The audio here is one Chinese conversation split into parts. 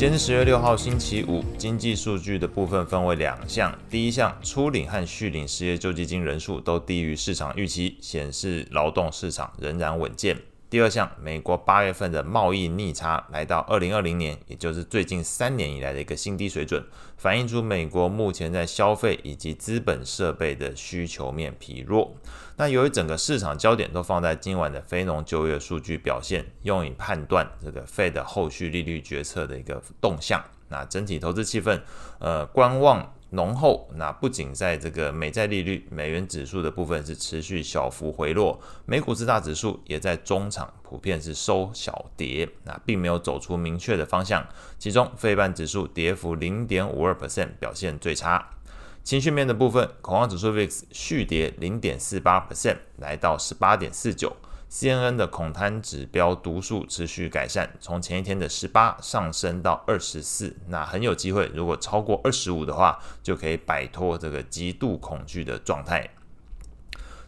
今天十月六号，星期五。经济数据的部分分为两项，第一项，初领和续领失业救济金人数都低于市场预期，显示劳动市场仍然稳健。第二项，美国八月份的贸易逆差来到二零二零年，也就是最近三年以来的一个新低水准，反映出美国目前在消费以及资本设备的需求面疲弱。那由于整个市场焦点都放在今晚的非农就业数据表现，用以判断这个 Fed 后续利率决策的一个动向。那整体投资气氛，呃，观望。浓厚，那不仅在这个美债利率、美元指数的部分是持续小幅回落，美股四大指数也在中场普遍是收小跌，那并没有走出明确的方向。其中，费半指数跌幅零点五二 percent，表现最差。情绪面的部分，恐慌指数 VIX 续跌零点四八 percent，来到十八点四九。CNN 的恐贪指标读数持续改善，从前一天的十八上升到二十四，那很有机会，如果超过二十五的话，就可以摆脱这个极度恐惧的状态。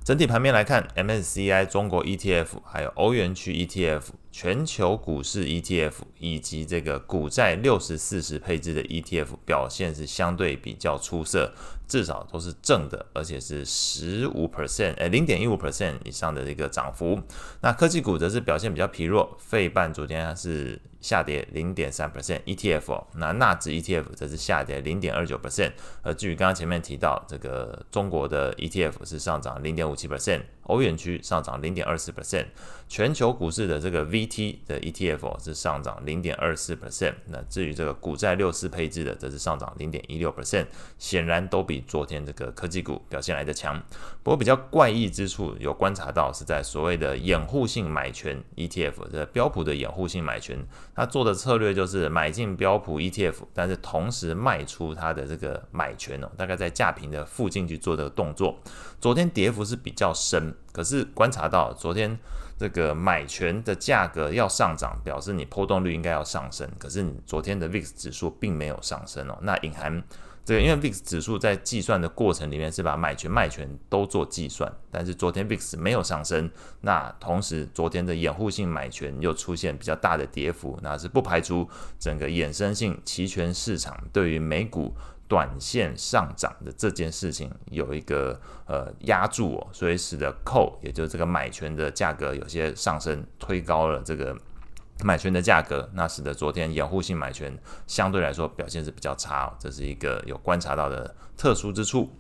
整体盘面来看，MSCI 中国 ETF，还有欧元区 ETF。全球股市 ETF 以及这个股债六十四十配置的 ETF 表现是相对比较出色，至少都是正的，而且是十五 percent，诶，零点一五 percent 以上的一个涨幅。那科技股则是表现比较疲弱，费半昨天是下跌零点三 percent ETF，那纳指 ETF 则是下跌零点二九 percent。而至于刚刚前面提到这个中国的 ETF 是上涨零点五七 percent。欧元区上涨零点二四 percent，全球股市的这个 VT 的 ETF 是上涨零点二四 percent。那至于这个股债六四配置的，则是上涨零点一六 percent，显然都比昨天这个科技股表现来的强。不过比较怪异之处，有观察到是在所谓的掩护性买权 ETF，这标普的掩护性买权，它做的策略就是买进标普 ETF，但是同时卖出它的这个买权哦，大概在价平的附近去做这个动作。昨天跌幅是比较深。可是观察到昨天这个买权的价格要上涨，表示你波动率应该要上升。可是你昨天的 VIX 指数并没有上升哦，那隐含这个，因为 VIX 指数在计算的过程里面是把买权卖权都做计算，但是昨天 VIX 没有上升，那同时昨天的掩护性买权又出现比较大的跌幅，那是不排除整个衍生性期权市场对于美股。短线上涨的这件事情有一个呃压住哦，所以使得 call 也就是这个买权的价格有些上升，推高了这个买权的价格，那使得昨天掩护性买权相对来说表现是比较差哦，这是一个有观察到的特殊之处。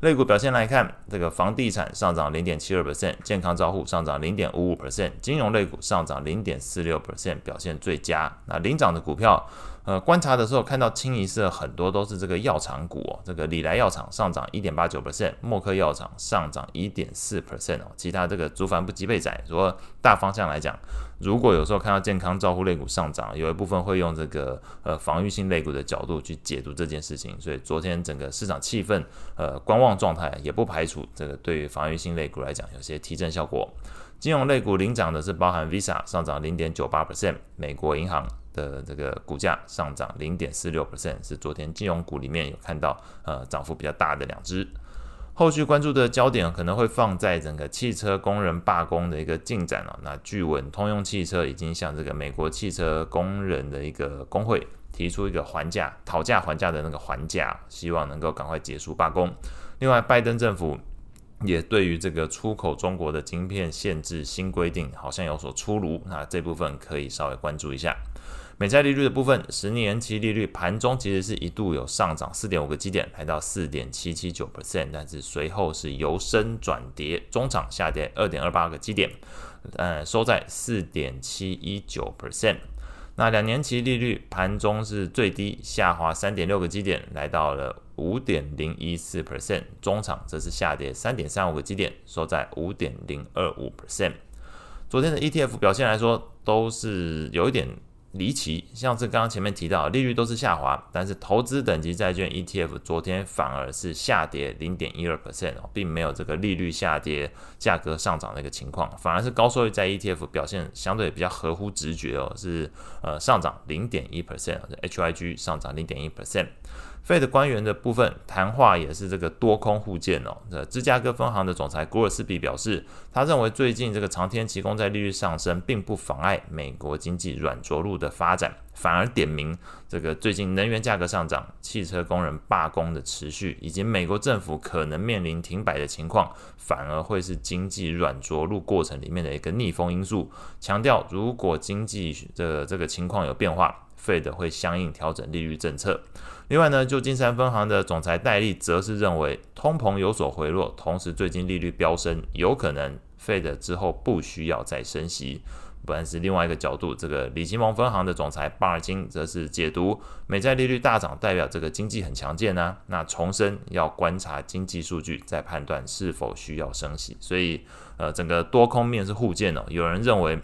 类股表现来看，这个房地产上涨零点七二 percent，健康照护上涨零点五五 percent，金融类股上涨零点四六 percent，表现最佳。那领涨的股票。呃，观察的时候看到清一色很多都是这个药厂股哦，这个礼来药厂上涨一点八九 percent，默克药厂上涨一点四 percent 哦，其他这个族繁不及备载。说大方向来讲，如果有时候看到健康照护类股上涨，有一部分会用这个呃防御性类股的角度去解读这件事情，所以昨天整个市场气氛呃观望状态，也不排除这个对于防御性类股来讲有些提振效果。金融类股领涨的是包含 Visa 上涨零点九八 percent，美国银行。的这个股价上涨零点四六 percent，是昨天金融股里面有看到呃涨幅比较大的两只。后续关注的焦点可能会放在整个汽车工人罢工的一个进展了。那据闻通用汽车已经向这个美国汽车工人的一个工会提出一个还价、讨价还价的那个还价，希望能够赶快结束罢工。另外，拜登政府也对于这个出口中国的晶片限制新规定好像有所出炉，那这部分可以稍微关注一下。美债利率的部分，十年期利率盘中其实是一度有上涨四点五个基点，来到四点七七九 percent，但是随后是由升转跌，中场下跌二点二八个基点，呃，收在四点七一九 percent。那两年期利率盘中是最低下滑三点六个基点，来到了五点零一四 percent，中场则是下跌三点三五个基点，收在五点零二五 percent。昨天的 ETF 表现来说，都是有一点。离奇，像是刚刚前面提到，利率都是下滑，但是投资等级债券 ETF 昨天反而是下跌零点一二 percent 哦，并没有这个利率下跌、价格上涨的一个情况，反而是高收益债 ETF 表现相对比较合乎直觉哦，是呃上涨零点一 percent，HYG 上涨零点一 percent。Fed 官员的部分谈话也是这个多空互见哦。这芝加哥分行的总裁古尔斯比表示，他认为最近这个长天期公债利率上升，并不妨碍美国经济软着陆的发展，反而点名这个最近能源价格上涨、汽车工人罢工的持续，以及美国政府可能面临停摆的情况，反而会是经济软着陆过程里面的一个逆风因素。强调，如果经济的这个情况有变化，Fed 会相应调整利率政策。另外呢，旧金山分行的总裁戴利则是认为通膨有所回落，同时最近利率飙升，有可能 Fed 之后不需要再升息。不然是另外一个角度，这个里奇蒙分行的总裁巴尔金则是解读美债利率大涨代表这个经济很强健啊，那重申要观察经济数据再判断是否需要升息。所以呃，整个多空面是互见哦，有人认为。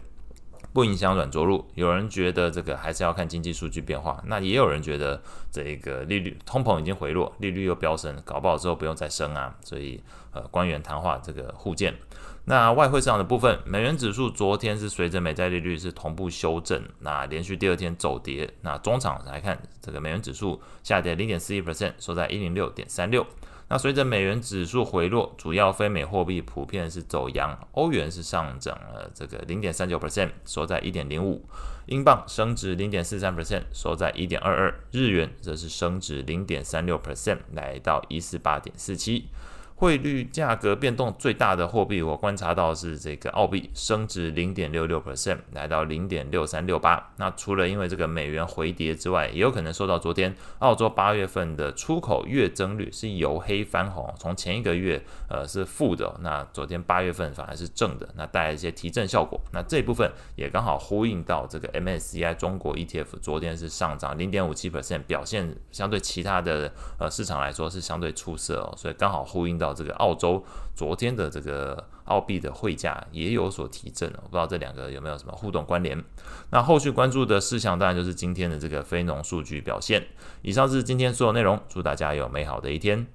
不影响软着陆，有人觉得这个还是要看经济数据变化，那也有人觉得这个利率通膨已经回落，利率又飙升，搞不好之后不用再升啊。所以呃，官员谈话这个互见。那外汇市场的部分，美元指数昨天是随着美债利率是同步修正，那连续第二天走跌。那中场来看，这个美元指数下跌零点四一 percent，收在一零六点三六。那随着美元指数回落，主要非美货币普遍是走扬，欧元是上涨了这个零点三九 percent，收在一点零五；英镑升值零点四三 percent，收在一点二二；日元则是升值零点三六 percent，来到一四八点四七。汇率价格变动最大的货币，我观察到是这个澳币升值零点六六 percent，来到零点六三六八。那除了因为这个美元回跌之外，也有可能受到昨天澳洲八月份的出口月增率是由黑翻红，从前一个月呃是负的，那昨天八月份反而是正的，那带来一些提振效果。那这一部分也刚好呼应到这个 MSCI 中国 ETF 昨天是上涨零点五七 percent，表现相对其他的呃市场来说是相对出色哦，所以刚好呼应到这个澳洲昨天的这个澳币的汇价也有所提振，我不知道这两个有没有什么互动关联。那后续关注的事项当然就是今天的这个非农数据表现。以上是今天所有内容，祝大家有美好的一天。